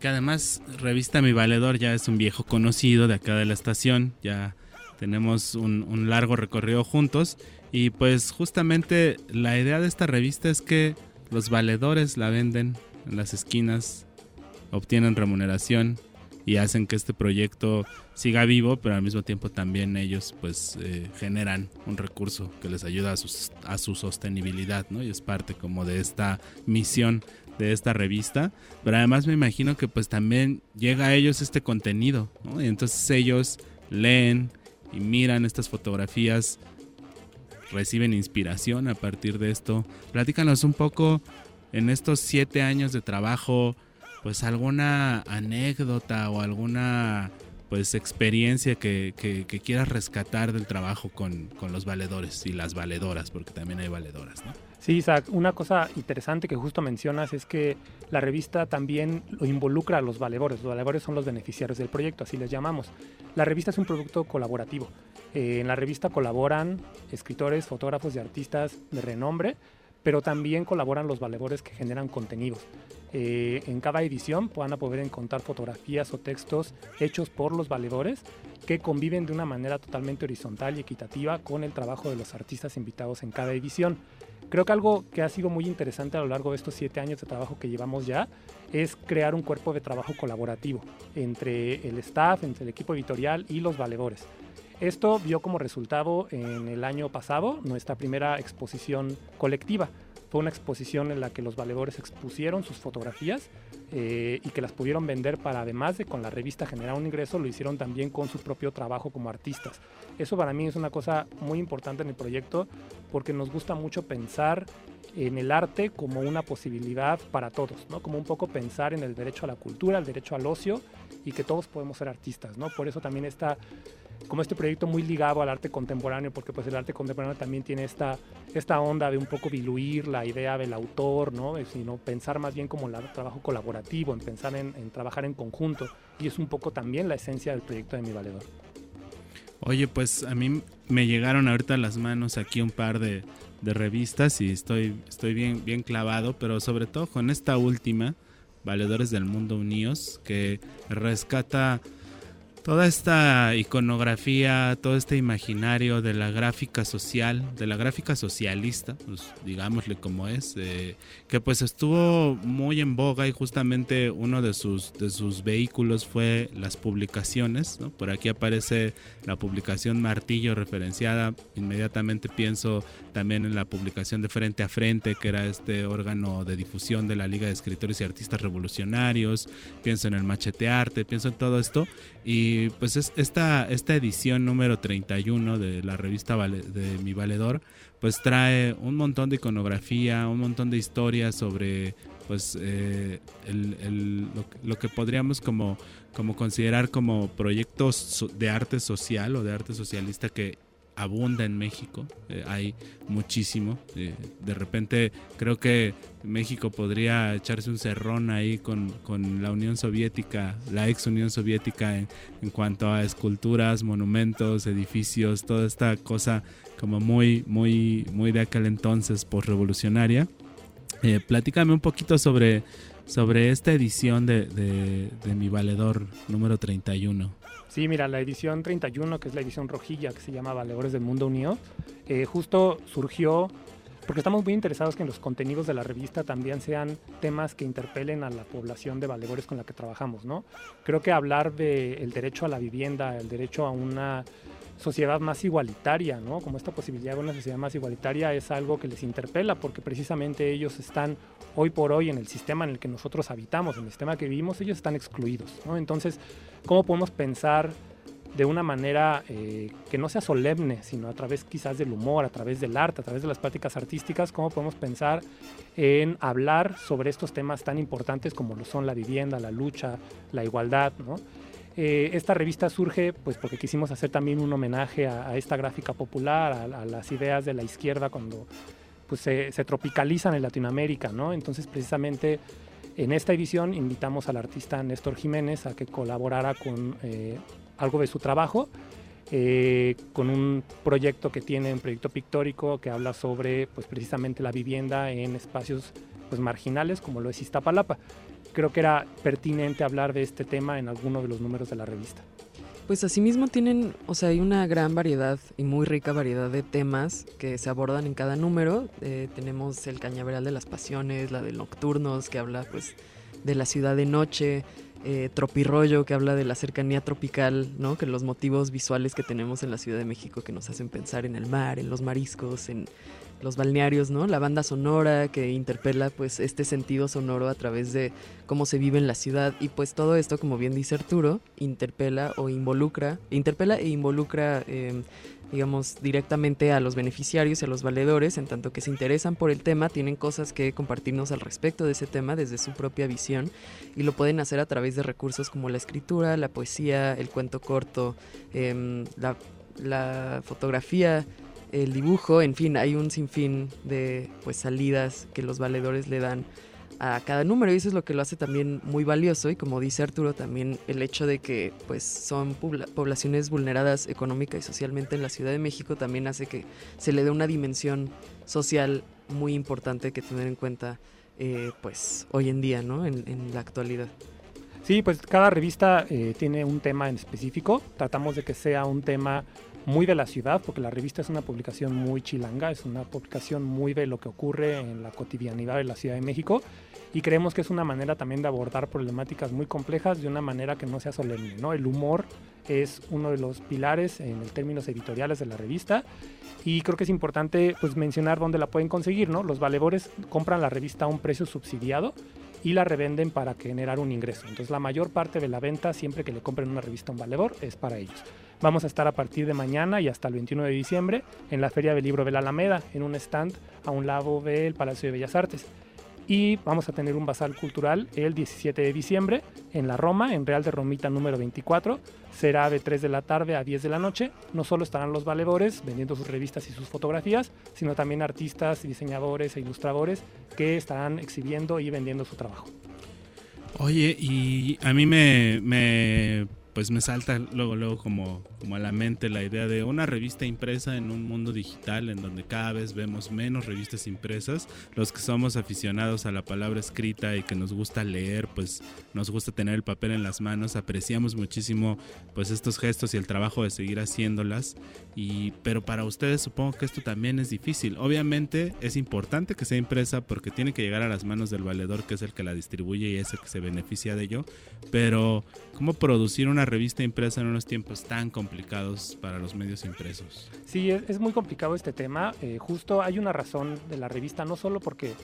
Speaker 1: Que además Revista Mi Valedor ya es un viejo conocido de acá de la estación, ya tenemos un, un largo recorrido juntos y pues justamente la idea de esta revista es que los valedores la venden en las esquinas, obtienen remuneración y hacen que este proyecto siga vivo, pero al mismo tiempo también ellos pues eh, generan un recurso que les ayuda a, a su sostenibilidad, ¿no? Y es parte como de esta misión de esta revista, pero además me imagino que pues también llega a ellos este contenido. Y entonces ellos leen y miran estas fotografías, reciben inspiración a partir de esto. Platícanos un poco en estos siete años de trabajo, pues alguna anécdota o alguna pues experiencia que, quieras rescatar del trabajo con, los valedores y las valedoras, porque también hay valedoras, ¿no?
Speaker 8: Sí, Isaac, una cosa interesante que justo mencionas es que la revista también involucra a los valedores. Los valedores son los beneficiarios del proyecto, así les llamamos. La revista es un producto colaborativo. Eh, en la revista colaboran escritores, fotógrafos y artistas de renombre pero también colaboran los valedores que generan contenidos. Eh, en cada edición van a poder encontrar fotografías o textos hechos por los valedores que conviven de una manera totalmente horizontal y equitativa con el trabajo de los artistas invitados en cada edición. Creo que algo que ha sido muy interesante a lo largo de estos siete años de trabajo que llevamos ya es crear un cuerpo de trabajo colaborativo entre el staff, entre el equipo editorial y los valedores. Esto vio como resultado en el año pasado nuestra primera exposición colectiva. Fue una exposición en la que los valedores expusieron sus fotografías eh, y que las pudieron vender para, además de con la revista generar un ingreso, lo hicieron también con su propio trabajo como artistas. Eso para mí es una cosa muy importante en el proyecto porque nos gusta mucho pensar en el arte como una posibilidad para todos, ¿no? Como un poco pensar en el derecho a la cultura, el derecho al ocio y que todos podemos ser artistas, ¿no? Por eso también está como este proyecto muy ligado al arte contemporáneo, porque pues el arte contemporáneo también tiene esta, esta onda de un poco diluir la idea del autor, ¿no? sino pensar más bien como el trabajo colaborativo, en pensar en, trabajar en conjunto, y es un poco también la esencia del proyecto de Mi Valedor.
Speaker 1: Oye, pues a mí me llegaron ahorita a las manos aquí un par de, de revistas y estoy, estoy bien, bien clavado, pero sobre todo con esta última, Valedores del Mundo Unidos, que rescata toda esta iconografía, todo este imaginario de la gráfica social, de la gráfica socialista, pues, digámosle como es, eh, que pues estuvo muy en boga y justamente uno de sus, de sus vehículos fue las publicaciones. Por aquí aparece la publicación Martillo referenciada, inmediatamente pienso también en la publicación de Frente a Frente, que era este órgano de difusión de la Liga de Escritores y Artistas Revolucionarios, pienso en el Machete Arte, pienso en todo esto y pues es esta, esta edición número 31 de la revista de Mi Valedor, pues trae un montón de iconografía, un montón de historias sobre pues eh, lo, que podríamos como, como considerar como proyectos de arte social o de arte socialista que abunda en México, eh, hay muchísimo. Eh, de repente creo que México podría echarse un cerrón ahí con, la Unión Soviética, la ex Unión Soviética en, cuanto a esculturas, monumentos, edificios, toda esta cosa como muy, muy, muy de aquel entonces postrevolucionaria. Eh, platícame un poquito sobre, sobre esta edición de, de, de mi valedor número 31.
Speaker 8: Sí, mira, la edición 31, que es la edición rojilla, que se llama Valedores del Mundo Unido, eh, justo surgió porque estamos muy interesados que en los contenidos de la revista también sean temas que interpelen a la población de valedores con la que trabajamos, ¿no? Creo que hablar del derecho a la vivienda, el derecho a una sociedad más igualitaria, ¿no? Como esta posibilidad de una sociedad más igualitaria es algo que les interpela porque precisamente ellos están hoy por hoy en el sistema en el que nosotros habitamos, en el sistema que vivimos, ellos están excluidos, ¿no? Entonces, ¿cómo podemos pensar de una manera eh, que no sea solemne, sino a través quizás del humor, a través del arte, a través de las prácticas artísticas, cómo podemos pensar en hablar sobre estos temas tan importantes como lo son la vivienda, la lucha, la igualdad, ¿no? Eh, esta revista surge pues porque quisimos hacer también un homenaje a, esta gráfica popular, a, las ideas de la izquierda cuando pues, se, tropicalizan en Latinoamérica, ¿no? Entonces precisamente en esta edición invitamos al artista Néstor Jiménez a que colaborara con eh, algo de su trabajo, eh, con un proyecto que tiene, un proyecto pictórico que habla sobre pues precisamente la vivienda en espacios pues marginales como lo es Iztapalapa creo que era pertinente hablar de este tema en alguno de los números de la revista.
Speaker 2: Pues asimismo tienen, o sea, hay una gran variedad y muy rica variedad de temas que se abordan en cada número. Eh, tenemos el cañaveral de las pasiones, la de nocturnos, que habla pues de la ciudad de noche, eh, que habla de la cercanía tropical, ¿no? Que los motivos visuales que tenemos en la Ciudad de México que nos hacen pensar en el mar, en los mariscos, en los balnearios, ¿no? La banda sonora que interpela pues este sentido sonoro a través de cómo se vive en la ciudad y pues todo esto, como bien dice Arturo, interpela o involucra, interpela e involucra em, digamos, directamente a los beneficiarios y a los valedores, en tanto que se interesan por el tema, tienen cosas que compartirnos al respecto de ese tema desde su propia visión y lo pueden hacer a través de recursos como la escritura, la poesía, el cuento corto, em, la, la fotografía, el dibujo, en fin, hay un sinfín de pues salidas que los valedores le dan a cada número y eso es lo que lo hace también muy valioso y como dice Arturo también el hecho de que pues son poblaciones vulneradas económica y socialmente en la Ciudad de México también hace que se le dé una dimensión social muy importante que tener en cuenta eh, pues hoy en día, ¿no? En, la actualidad.
Speaker 8: Sí, pues cada revista eh, tiene un tema en específico. Tratamos de que sea un tema muy de la ciudad, porque la revista es una publicación muy chilanga, es una publicación muy de lo que ocurre en la cotidianidad de la Ciudad de México y creemos que es una manera también de abordar problemáticas muy complejas de una manera que no sea solemne. ¿no? El humor es uno de los pilares en términos editoriales de la revista y creo que es importante pues, mencionar dónde la pueden conseguir. ¿no? Los valedores compran la revista a un precio subsidiado y la revenden para generar un ingreso. Entonces la mayor parte de la venta siempre que le compren una revista a un valedor es para ellos. Vamos a estar a partir de mañana y hasta el 21 de diciembre en la Feria del Libro de la Alameda, en un stand a un lado del Palacio de Bellas Artes. Y vamos a tener un basal cultural el 17 de diciembre en la Roma, en Real de Romita número 24. Será de 3 de la tarde a 10 de la noche. No solo estarán los valedores vendiendo sus revistas y sus fotografías, sino también artistas, diseñadores e ilustradores que estarán exhibiendo y vendiendo su trabajo.
Speaker 1: Oye, y a mí me, me pues me salta luego, luego como, como a la mente la idea de una revista impresa en un mundo digital en donde cada vez vemos menos revistas impresas. Los que somos aficionados a la palabra escrita y que nos gusta leer, pues nos gusta tener el papel en las manos, apreciamos muchísimo pues estos gestos y el trabajo de seguir haciéndolas. Y pero para ustedes supongo que esto también es difícil. Obviamente es importante que sea impresa porque tiene que llegar a las manos del valedor que es el que la distribuye y es el que se beneficia de ello, pero ¿cómo producir una revista impresa en unos tiempos tan complicados? Complicados para los medios impresos.
Speaker 8: Sí, es, muy complicado este tema. Eh, justo hay una razón de la revista, no solo porque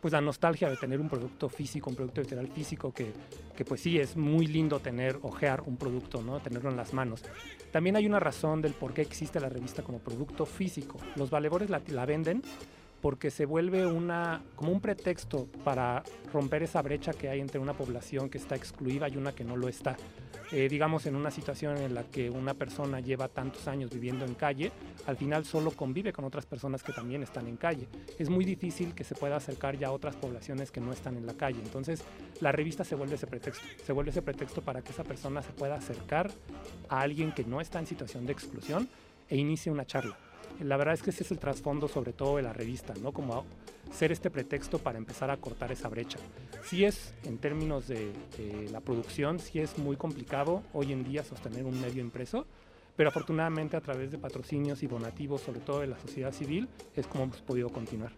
Speaker 8: pues la nostalgia de tener un producto físico, un producto literal físico, que, que, pues sí, es muy lindo tener, ojear un producto, ¿no? Tenerlo en las manos. También hay una razón del por qué existe la revista como producto físico. Los valedores la, la venden porque se vuelve una, como un pretexto para romper esa brecha que hay entre una población que está excluida y una que no lo está. Eh, digamos, en una situación en la que una persona lleva tantos años viviendo en calle, al final solo convive con otras personas que también están en calle. Es muy difícil que se pueda acercar ya a otras poblaciones que no están en la calle. Entonces, la revista se vuelve ese pretexto. Se vuelve ese pretexto para que esa persona se pueda acercar a alguien que no está en situación de exclusión e inicie una charla la verdad es que ese es el trasfondo sobre todo de la revista, ¿no? Como ser este pretexto para empezar a cortar esa brecha. Sí es, en términos de, la producción, sí es muy complicado hoy en día sostener un medio impreso, pero afortunadamente a través de patrocinios y donativos, sobre todo de la sociedad civil, es como hemos podido continuar.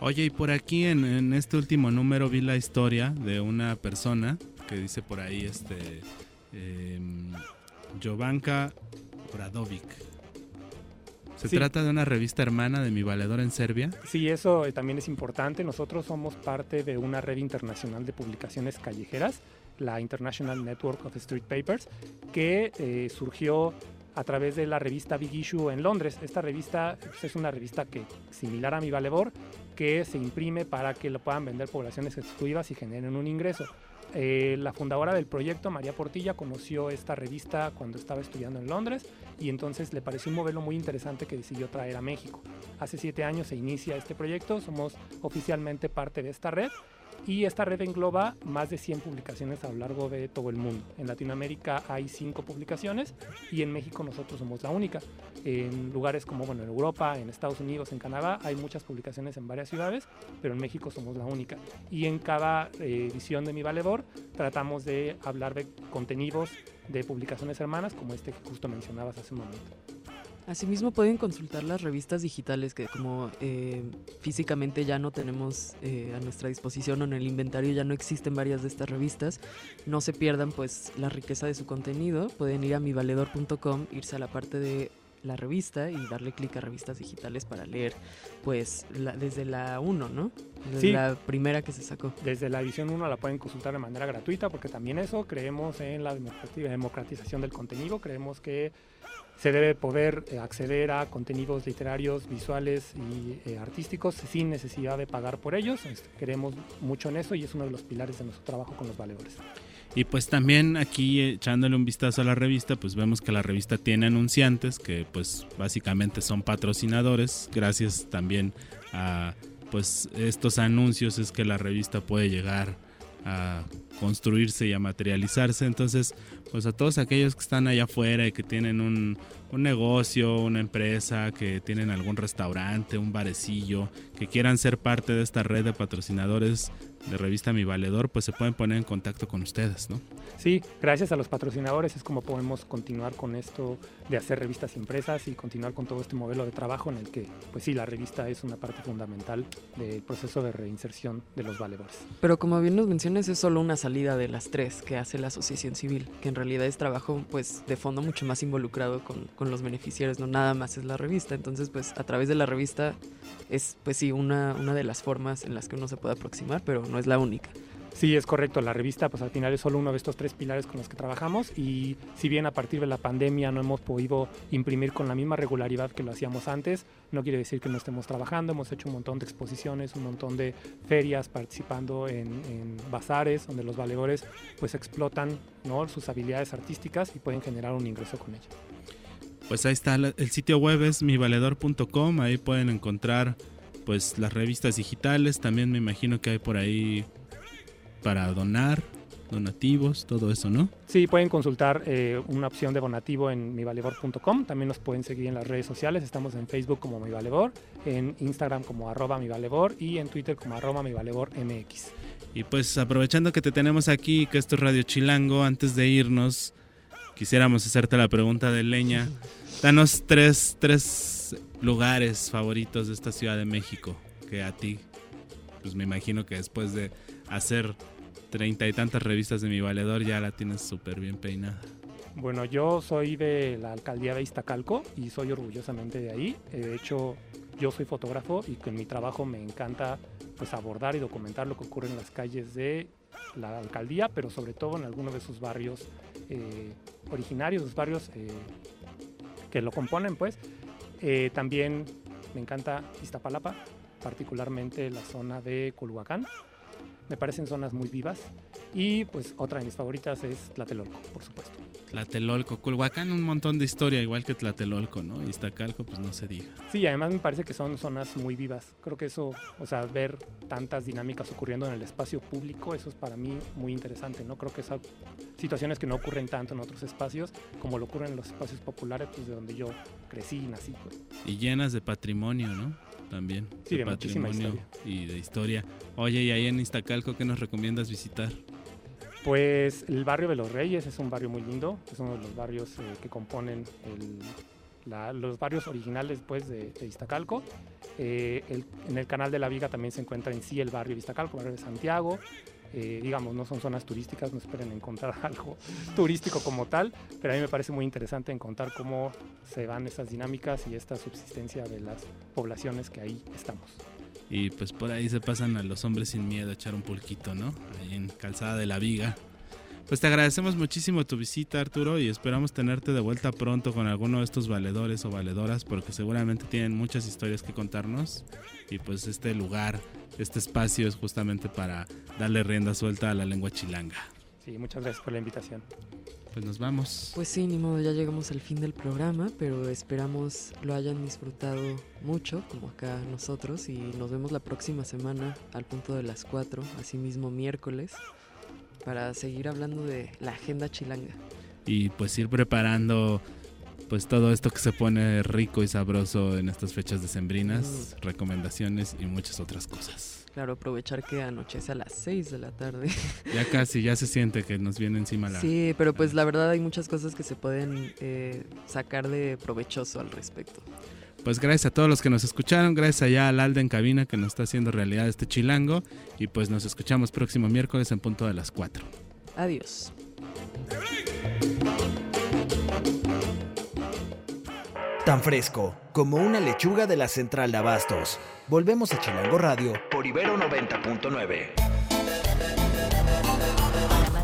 Speaker 1: Oye, y por aquí en, este último número vi la historia de una persona que dice por ahí, este, eh, Jovanka Bradovic ¿Se trata de una revista hermana de Mi Valedor en Serbia?
Speaker 8: Sí, eso eh, también es importante. Nosotros somos parte de una red internacional de publicaciones callejeras, la International Network of Street Papers, que eh, surgió a través de la revista Big Issue en Londres. Esta revista pues, es una revista que similar a Mi Valedor, que se imprime para que lo puedan vender poblaciones exclusivas y generen un ingreso. Eh, la fundadora del proyecto, María Portilla, conoció esta revista cuando estaba estudiando en Londres y entonces le pareció un modelo muy interesante que decidió traer a México. Hace siete años se inicia este proyecto, somos oficialmente parte de esta red y esta red engloba más de 100 publicaciones a lo largo de todo el mundo. En Latinoamérica hay 5 publicaciones y en México nosotros somos la única. En lugares como bueno, en Europa, en Estados Unidos, en Canadá hay muchas publicaciones en varias ciudades, pero en México somos la única. Y en cada eh, edición de Mi Valedor tratamos de hablar de contenidos de publicaciones hermanas como este que justo mencionabas hace un momento.
Speaker 2: Asimismo pueden consultar las revistas digitales que como eh, físicamente ya no tenemos eh, a nuestra disposición o en el inventario ya no existen varias de estas revistas, no se pierdan pues la riqueza de su contenido, pueden ir a mivaledor.com, irse a la parte de la revista y darle clic a revistas digitales para leer pues desde la 1, ¿no? Desde la primera que se sacó.
Speaker 8: Desde la edición 1 la pueden consultar de manera gratuita porque también eso creemos en la democratización del contenido, creemos que se debe poder eh, acceder a contenidos literarios, visuales y eh, artísticos sin necesidad de pagar por ellos. Queremos mucho en eso y es uno de los pilares de nuestro trabajo con los valedores.
Speaker 1: Y pues también aquí echándole un vistazo a la revista, pues vemos que la revista tiene anunciantes que pues básicamente son patrocinadores. Gracias también a pues estos anuncios es que la revista puede llegar a construirse y a materializarse. Entonces, pues a todos aquellos que están allá afuera y que tienen un, un, negocio, una empresa, que tienen algún restaurante, un barecillo, que quieran ser parte de esta red de patrocinadores de revista Mi Valedor, pues se pueden poner en contacto con ustedes, ¿no?
Speaker 8: Sí, gracias a los patrocinadores es como podemos continuar con esto de hacer revistas impresas y continuar con todo este modelo de trabajo en el que, pues sí, la revista es una parte fundamental del proceso de reinserción de los valedores.
Speaker 2: Pero como bien nos mencionas, es solo una salida de las tres que hace la asociación civil, que en realidad es trabajo pues de fondo mucho más involucrado con, con los beneficiarios, no nada más es la revista. Entonces, pues a través de la revista es, pues sí, una, una de las formas en las que uno se puede aproximar, pero no es la única.
Speaker 8: Sí, es correcto. La revista, pues al final es solo uno de estos tres pilares con los que trabajamos y si bien a partir de la pandemia no hemos podido imprimir con la misma regularidad que lo hacíamos antes, no quiere decir que no estemos trabajando. Hemos hecho un montón de exposiciones, un montón de ferias, participando en, bazares donde los valedores pues explotan ¿no? sus habilidades artísticas y pueden generar un ingreso con ellas.
Speaker 1: Pues ahí está, el sitio web es mivaledor.com, ahí pueden encontrar pues las revistas digitales, también me imagino que hay por ahí para donar. donativos, todo eso, ¿no?
Speaker 8: Sí, pueden consultar eh, una opción de donativo en mivalebor.com. También nos pueden seguir en las redes sociales. Estamos en Facebook como mivalebor, en Instagram como arroba mivalebor y en Twitter como arroba mivalebormx.
Speaker 1: Y pues aprovechando que te tenemos aquí, que esto es Radio Chilango, antes de irnos, quisiéramos hacerte la pregunta de leña. Danos tres, tres lugares favoritos de esta Ciudad de México que a ti, pues me imagino que después de hacer treinta y tantas revistas de mi valedor ya la tienes súper bien peinada.
Speaker 8: Bueno, yo soy de la alcaldía de Iztacalco y soy orgullosamente de ahí. Eh, de hecho, yo soy fotógrafo y con mi trabajo me encanta pues abordar y documentar lo que ocurre en las calles de la alcaldía, pero sobre todo en algunos de sus barrios eh, originarios, sus barrios eh, que lo componen, pues. También me encanta Iztapalapa, particularmente la zona de Culhuacán. Me parecen zonas muy vivas. Y pues otra de mis favoritas es Tlatelolco, por supuesto.
Speaker 1: Tlatelolco, Culhuacán, un montón de historia, igual que Tlatelolco, ¿no? Y Iztacalco, pues no se diga.
Speaker 8: Sí, además me parece que son zonas muy vivas. Creo que eso, o sea, ver tantas dinámicas ocurriendo en el espacio público, eso es para mí muy interesante, ¿no? Creo que son situaciones que no ocurren tanto en otros espacios como lo ocurren en los espacios populares, pues de donde yo crecí y nací. Pues.
Speaker 1: Y llenas de patrimonio, ¿no? También.
Speaker 8: Sí, de, de patrimonio
Speaker 1: y de historia. Oye, y ahí en Iztacalco, ¿qué nos recomiendas visitar?
Speaker 8: Pues el barrio de los Reyes es un barrio muy lindo, es uno de los barrios eh, que componen el, la, los barrios originales pues, de, de Iztacalco. Eh, el, en el canal de la Viga también se encuentra en sí el barrio de Iztacalco, el barrio de Santiago. Eh, digamos, no son zonas turísticas, no esperen encontrar algo turístico como tal, pero a mí me parece muy interesante encontrar cómo se van estas dinámicas y esta subsistencia de las poblaciones que ahí estamos.
Speaker 1: Y pues por ahí se pasan a los hombres sin miedo a echar un pulquito, ¿no? Ahí en Calzada de la Viga. Pues te agradecemos muchísimo tu visita, Arturo, y esperamos tenerte de vuelta pronto con alguno de estos valedores o valedoras, porque seguramente tienen muchas historias que contarnos. Y pues este lugar, este espacio es justamente para darle rienda suelta a la lengua chilanga.
Speaker 8: Sí, muchas gracias por la invitación.
Speaker 1: Pues nos vamos.
Speaker 2: Pues sí, ni modo, ya llegamos al fin del programa, pero esperamos lo hayan disfrutado mucho, como acá nosotros, y nos vemos la próxima semana al punto de las 4, así mismo miércoles para seguir hablando de la agenda chilanga.
Speaker 1: Y pues ir preparando pues todo esto que se pone rico y sabroso en estas fechas decembrinas, mm. recomendaciones y muchas otras cosas.
Speaker 2: Claro, aprovechar que anochece a las 6 de la tarde.
Speaker 1: Ya casi, ya se siente que nos viene encima la...
Speaker 2: Sí, pero pues la verdad hay muchas cosas que se pueden eh, sacar de provechoso al respecto.
Speaker 1: Pues gracias a todos los que nos escucharon, gracias allá al Alda en cabina que nos está haciendo realidad este chilango y pues nos escuchamos próximo miércoles en punto de las 4.
Speaker 2: Adiós.
Speaker 9: Tan fresco como una lechuga de la central de Abastos. Volvemos a Chilango Radio por Ibero 90.9